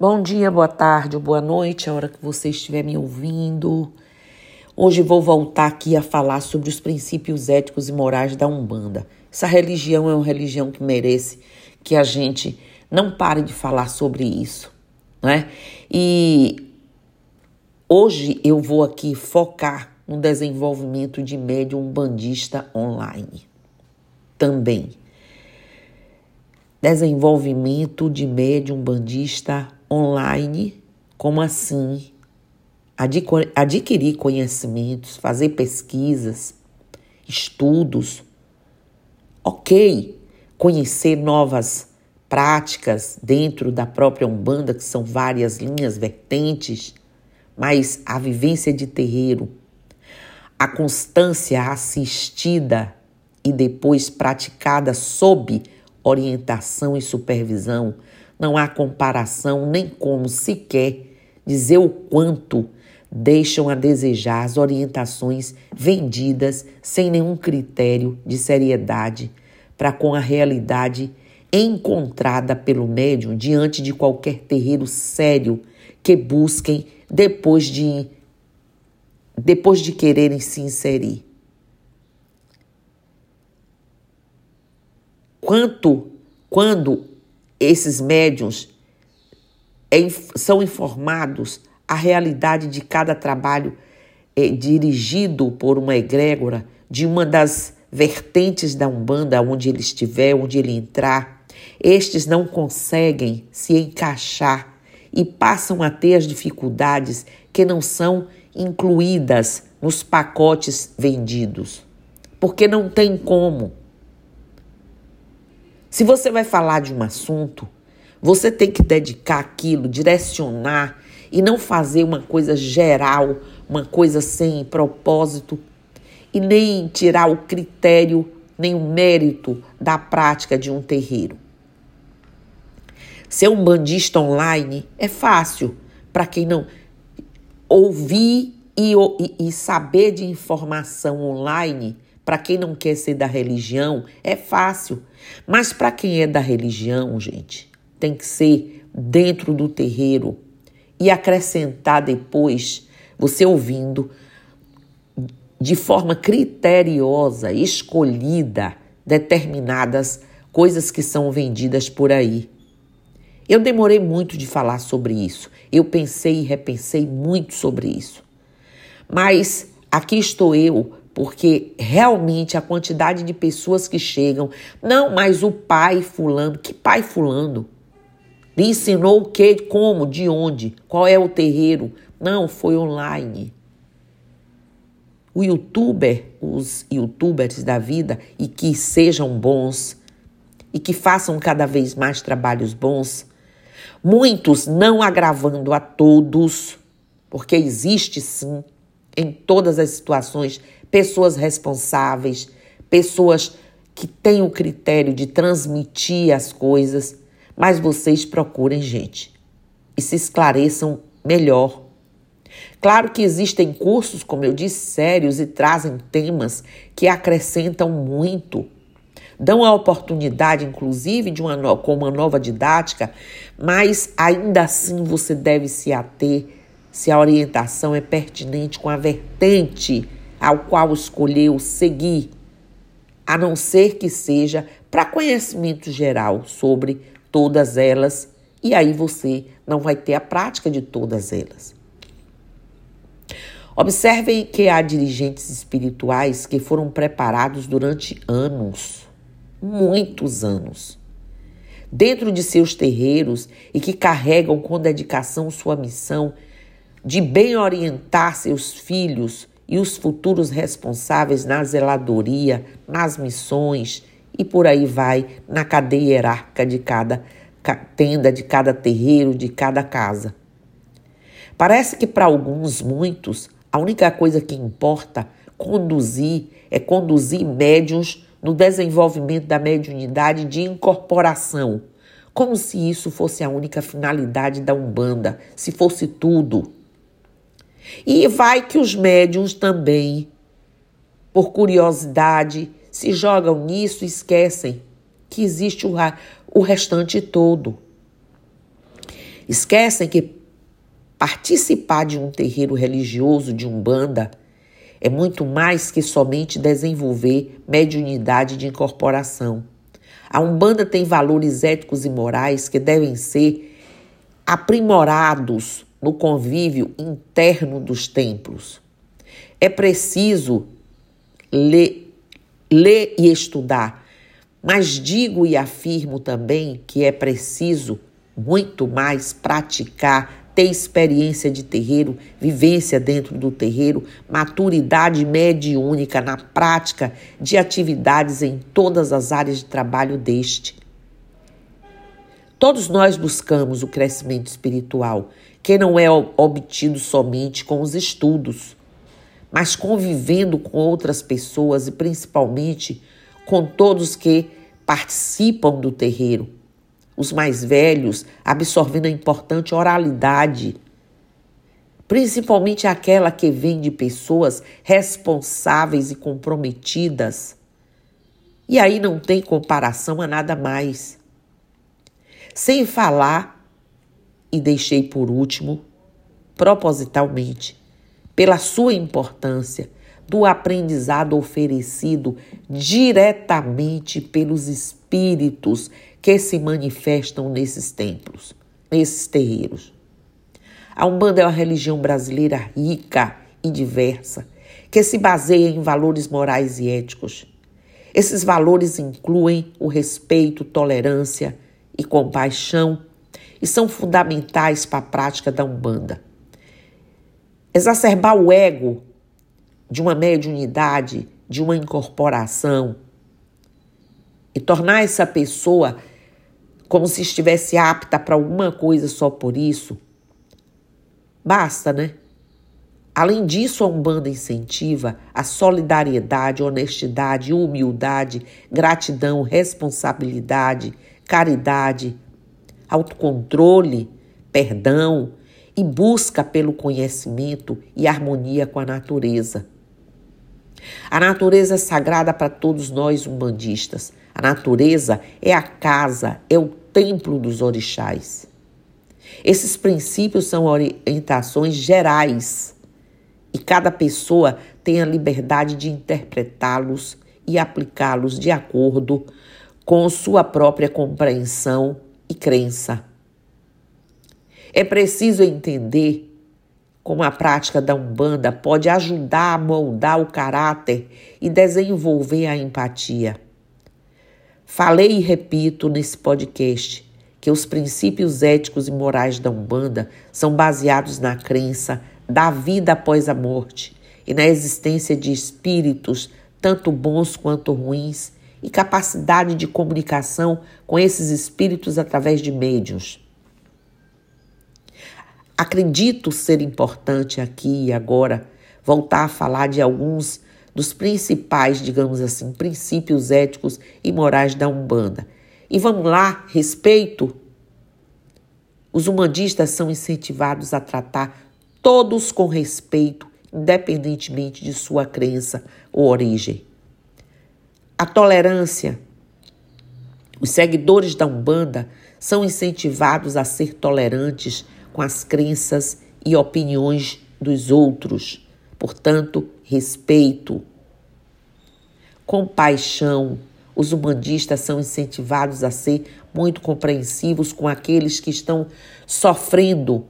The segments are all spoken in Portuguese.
Bom dia, boa tarde ou boa noite, a hora que você estiver me ouvindo. Hoje vou voltar aqui a falar sobre os princípios éticos e morais da Umbanda. Essa religião é uma religião que merece que a gente não pare de falar sobre isso, né? E hoje eu vou aqui focar no desenvolvimento de médium bandista online. Também. Desenvolvimento de médium bandista online, como assim? Adquirir conhecimentos, fazer pesquisas, estudos. Ok, conhecer novas práticas dentro da própria Umbanda, que são várias linhas, vertentes, mas a vivência de terreiro, a constância assistida e depois praticada sob orientação e supervisão, não há comparação nem como sequer dizer o quanto deixam a desejar as orientações vendidas sem nenhum critério de seriedade para com a realidade encontrada pelo médium diante de qualquer terreiro sério que busquem depois de depois de quererem se inserir. Quanto quando esses médiums é, são informados a realidade de cada trabalho é, dirigido por uma egrégora de uma das vertentes da Umbanda, onde ele estiver, onde ele entrar, estes não conseguem se encaixar e passam a ter as dificuldades que não são incluídas nos pacotes vendidos, porque não tem como. Se você vai falar de um assunto, você tem que dedicar aquilo, direcionar e não fazer uma coisa geral, uma coisa sem propósito e nem tirar o critério, nem o mérito da prática de um terreiro. Ser um bandista online é fácil para quem não ouvir e, e, e saber de informação online para quem não quer ser da religião, é fácil. Mas para quem é da religião, gente, tem que ser dentro do terreiro e acrescentar depois, você ouvindo, de forma criteriosa, escolhida, determinadas coisas que são vendidas por aí. Eu demorei muito de falar sobre isso. Eu pensei e repensei muito sobre isso. Mas aqui estou eu porque realmente a quantidade de pessoas que chegam, não, mas o pai fulano, que pai fulano? Lhe ensinou o que, como, de onde, qual é o terreiro? Não, foi online. O youtuber, os youtubers da vida e que sejam bons e que façam cada vez mais trabalhos bons, muitos não agravando a todos, porque existe sim em todas as situações pessoas responsáveis, pessoas que têm o critério de transmitir as coisas, mas vocês procurem gente e se esclareçam melhor. Claro que existem cursos, como eu disse, sérios e trazem temas que acrescentam muito. Dão a oportunidade, inclusive, de uma, com uma nova didática, mas ainda assim você deve se ater se a orientação é pertinente com a vertente ao qual escolheu seguir, a não ser que seja para conhecimento geral sobre todas elas, e aí você não vai ter a prática de todas elas. Observem que há dirigentes espirituais que foram preparados durante anos, muitos anos, dentro de seus terreiros e que carregam com dedicação sua missão de bem orientar seus filhos e os futuros responsáveis na zeladoria, nas missões e por aí vai na cadeia hierárquica de cada tenda, de cada terreiro, de cada casa. Parece que para alguns, muitos, a única coisa que importa conduzir é conduzir médiums no desenvolvimento da mediunidade de incorporação, como se isso fosse a única finalidade da Umbanda, se fosse tudo. E vai que os médiums também, por curiosidade, se jogam nisso e esquecem que existe o, o restante todo. Esquecem que participar de um terreiro religioso de Umbanda é muito mais que somente desenvolver mediunidade de incorporação. A Umbanda tem valores éticos e morais que devem ser aprimorados no convívio interno dos templos. É preciso ler, ler e estudar, mas digo e afirmo também que é preciso muito mais praticar ter experiência de terreiro, vivência dentro do terreiro, maturidade mediúnica na prática de atividades em todas as áreas de trabalho deste. Todos nós buscamos o crescimento espiritual, que não é obtido somente com os estudos, mas convivendo com outras pessoas e principalmente com todos que participam do terreiro os mais velhos, absorvendo a importante oralidade, principalmente aquela que vem de pessoas responsáveis e comprometidas. E aí não tem comparação a nada mais. Sem falar, e deixei por último, propositalmente, pela sua importância, do aprendizado oferecido diretamente pelos espíritos que se manifestam nesses templos, nesses terreiros. A Umbanda é uma religião brasileira rica e diversa, que se baseia em valores morais e éticos. Esses valores incluem o respeito, tolerância e compaixão e são fundamentais para a prática da Umbanda. Exacerbar o ego de uma mediunidade, de uma incorporação e tornar essa pessoa como se estivesse apta para alguma coisa só por isso, basta, né? Além disso, a Umbanda incentiva a solidariedade, honestidade, humildade, gratidão, responsabilidade, caridade, autocontrole, perdão e busca pelo conhecimento e harmonia com a natureza. A natureza é sagrada para todos nós umbandistas. A natureza é a casa, é o templo dos orixás. Esses princípios são orientações gerais e cada pessoa tem a liberdade de interpretá-los e aplicá-los de acordo com sua própria compreensão e crença. É preciso entender como a prática da Umbanda pode ajudar a moldar o caráter e desenvolver a empatia. Falei e repito nesse podcast que os princípios éticos e morais da Umbanda são baseados na crença da vida após a morte e na existência de espíritos, tanto bons quanto ruins, e capacidade de comunicação com esses espíritos através de médiuns. Acredito ser importante aqui e agora voltar a falar de alguns dos principais, digamos assim, princípios éticos e morais da Umbanda. E vamos lá, respeito. Os umbandistas são incentivados a tratar todos com respeito, independentemente de sua crença ou origem. A tolerância. Os seguidores da Umbanda são incentivados a ser tolerantes com as crenças e opiniões dos outros. Portanto, respeito, compaixão. Os humanistas são incentivados a ser muito compreensivos com aqueles que estão sofrendo.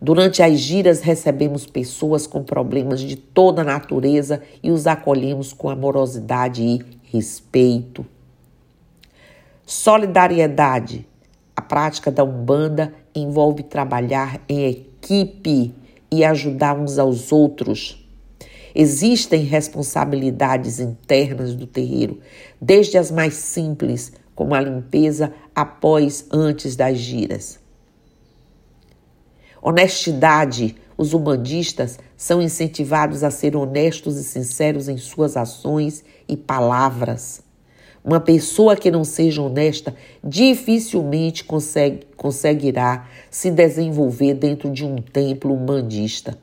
Durante as giras, recebemos pessoas com problemas de toda natureza e os acolhemos com amorosidade e respeito. Solidariedade. A prática da Umbanda envolve trabalhar em equipe e ajudar uns aos outros. Existem responsabilidades internas do terreiro, desde as mais simples, como a limpeza após, antes das giras. Honestidade. Os humanistas são incentivados a ser honestos e sinceros em suas ações e palavras. Uma pessoa que não seja honesta dificilmente consegue, conseguirá se desenvolver dentro de um templo humanista,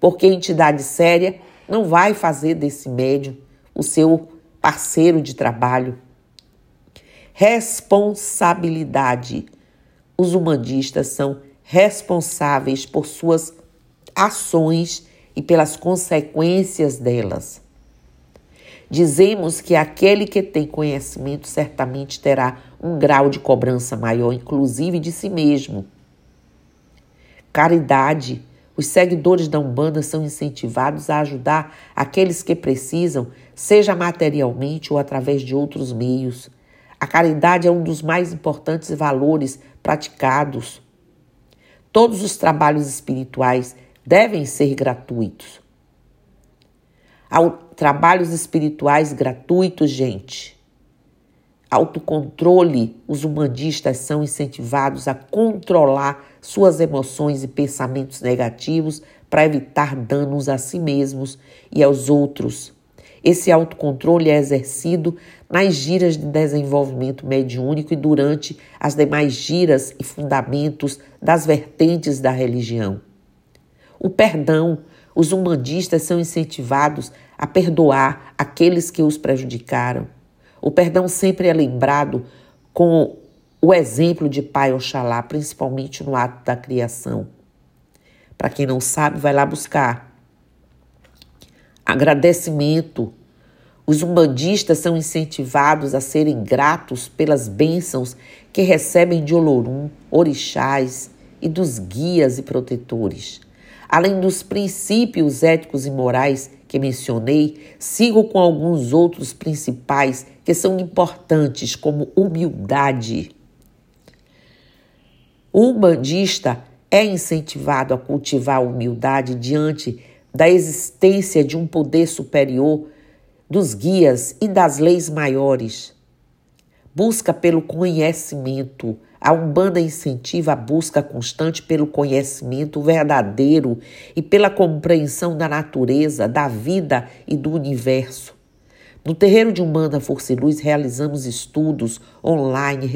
porque entidade séria não vai fazer desse médium o seu parceiro de trabalho. Responsabilidade. Os humanistas são responsáveis por suas ações e pelas consequências delas. Dizemos que aquele que tem conhecimento certamente terá um grau de cobrança maior, inclusive de si mesmo. Caridade. Os seguidores da Umbanda são incentivados a ajudar aqueles que precisam, seja materialmente ou através de outros meios. A caridade é um dos mais importantes valores praticados. Todos os trabalhos espirituais devem ser gratuitos trabalhos espirituais gratuitos, gente. Autocontrole: os humanistas são incentivados a controlar suas emoções e pensamentos negativos para evitar danos a si mesmos e aos outros. Esse autocontrole é exercido nas giras de desenvolvimento mediúnico e durante as demais giras e fundamentos das vertentes da religião. O perdão os umbandistas são incentivados a perdoar aqueles que os prejudicaram. O perdão sempre é lembrado com o exemplo de Pai Oxalá, principalmente no ato da criação. Para quem não sabe, vai lá buscar. Agradecimento. Os umbandistas são incentivados a serem gratos pelas bênçãos que recebem de Olorum, orixás e dos guias e protetores. Além dos princípios éticos e morais que mencionei, sigo com alguns outros principais que são importantes, como humildade. O bandista é incentivado a cultivar a humildade diante da existência de um poder superior, dos guias e das leis maiores. Busca pelo conhecimento, a Umbanda incentiva a busca constante pelo conhecimento verdadeiro e pela compreensão da natureza, da vida e do universo. No terreiro de Umbanda Força e Luz realizamos estudos online,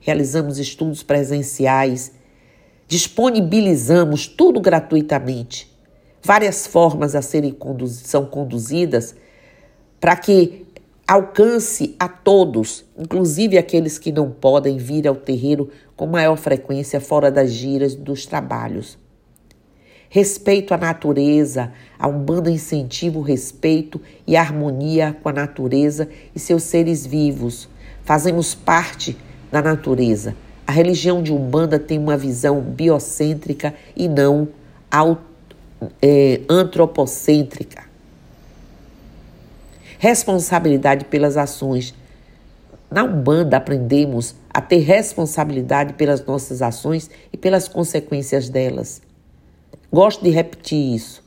realizamos estudos presenciais, disponibilizamos tudo gratuitamente. Várias formas a serem são conduzidas para que alcance a todos, inclusive aqueles que não podem vir ao terreiro com maior frequência fora das giras dos trabalhos. Respeito à natureza, a Umbanda incentiva o respeito e a harmonia com a natureza e seus seres vivos. Fazemos parte da natureza. A religião de Umbanda tem uma visão biocêntrica e não é, antropocêntrica responsabilidade pelas ações. Na Umbanda aprendemos a ter responsabilidade pelas nossas ações e pelas consequências delas. Gosto de repetir isso.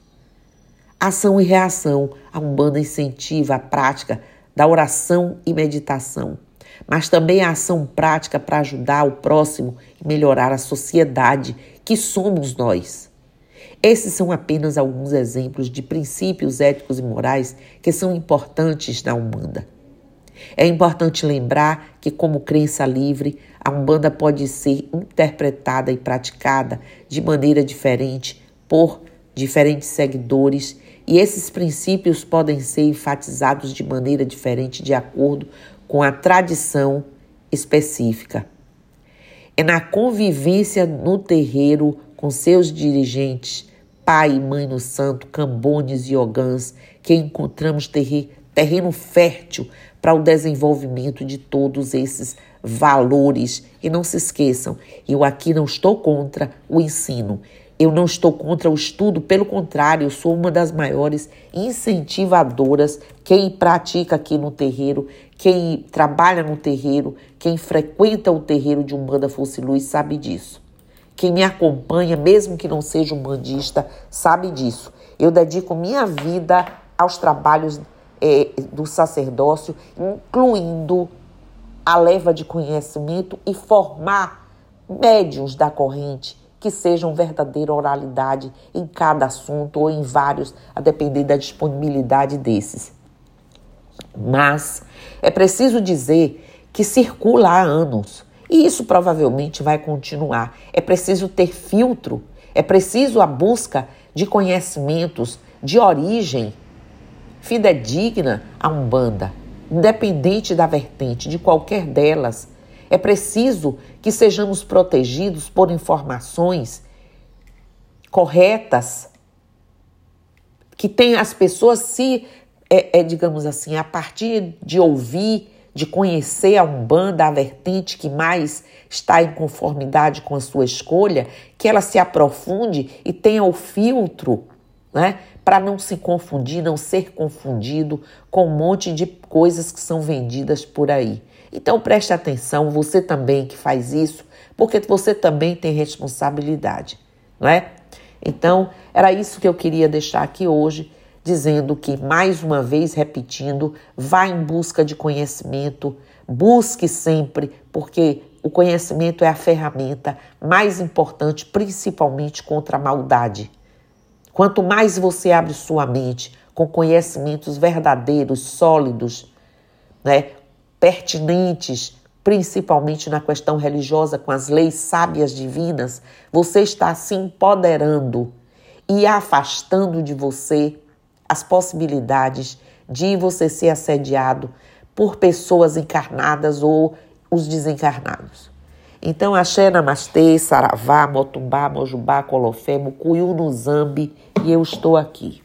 Ação e reação. A Umbanda incentiva a prática da oração e meditação, mas também a ação prática para ajudar o próximo e melhorar a sociedade que somos nós. Esses são apenas alguns exemplos de princípios éticos e morais que são importantes na Umbanda. É importante lembrar que, como crença livre, a Umbanda pode ser interpretada e praticada de maneira diferente por diferentes seguidores, e esses princípios podem ser enfatizados de maneira diferente de acordo com a tradição específica. É na convivência no terreiro com seus dirigentes, pai e mãe no santo, cambones e ogãs, que encontramos terreno fértil para o desenvolvimento de todos esses valores. E não se esqueçam, eu aqui não estou contra o ensino. Eu não estou contra o estudo, pelo contrário, eu sou uma das maiores incentivadoras. Quem pratica aqui no terreiro, quem trabalha no terreiro, quem frequenta o terreiro de Umbanda Fosse Luz sabe disso. Quem me acompanha, mesmo que não seja um bandista, sabe disso. Eu dedico minha vida aos trabalhos é, do sacerdócio, incluindo a leva de conhecimento e formar médiums da corrente que sejam verdadeira oralidade em cada assunto ou em vários, a depender da disponibilidade desses. Mas é preciso dizer que circula há anos e isso provavelmente vai continuar. É preciso ter filtro, é preciso a busca de conhecimentos de origem fidedigna a Umbanda, independente da vertente, de qualquer delas. É preciso que sejamos protegidos por informações corretas, que tem as pessoas se, é, é, digamos assim, a partir de ouvir, de conhecer a Umbanda, a vertente que mais está em conformidade com a sua escolha, que ela se aprofunde e tenha o filtro, né? Para não se confundir, não ser confundido com um monte de coisas que são vendidas por aí. Então preste atenção, você também que faz isso, porque você também tem responsabilidade, não é? Então, era isso que eu queria deixar aqui hoje, dizendo que, mais uma vez, repetindo, vá em busca de conhecimento, busque sempre, porque o conhecimento é a ferramenta mais importante, principalmente contra a maldade. Quanto mais você abre sua mente com conhecimentos verdadeiros, sólidos, né, pertinentes, principalmente na questão religiosa, com as leis sábias divinas, você está se empoderando e afastando de você as possibilidades de você ser assediado por pessoas encarnadas ou os desencarnados. Então, axé, namastê, saravá, motumbá, mojubá, colofé, mucuyu, no zambi, e eu estou aqui.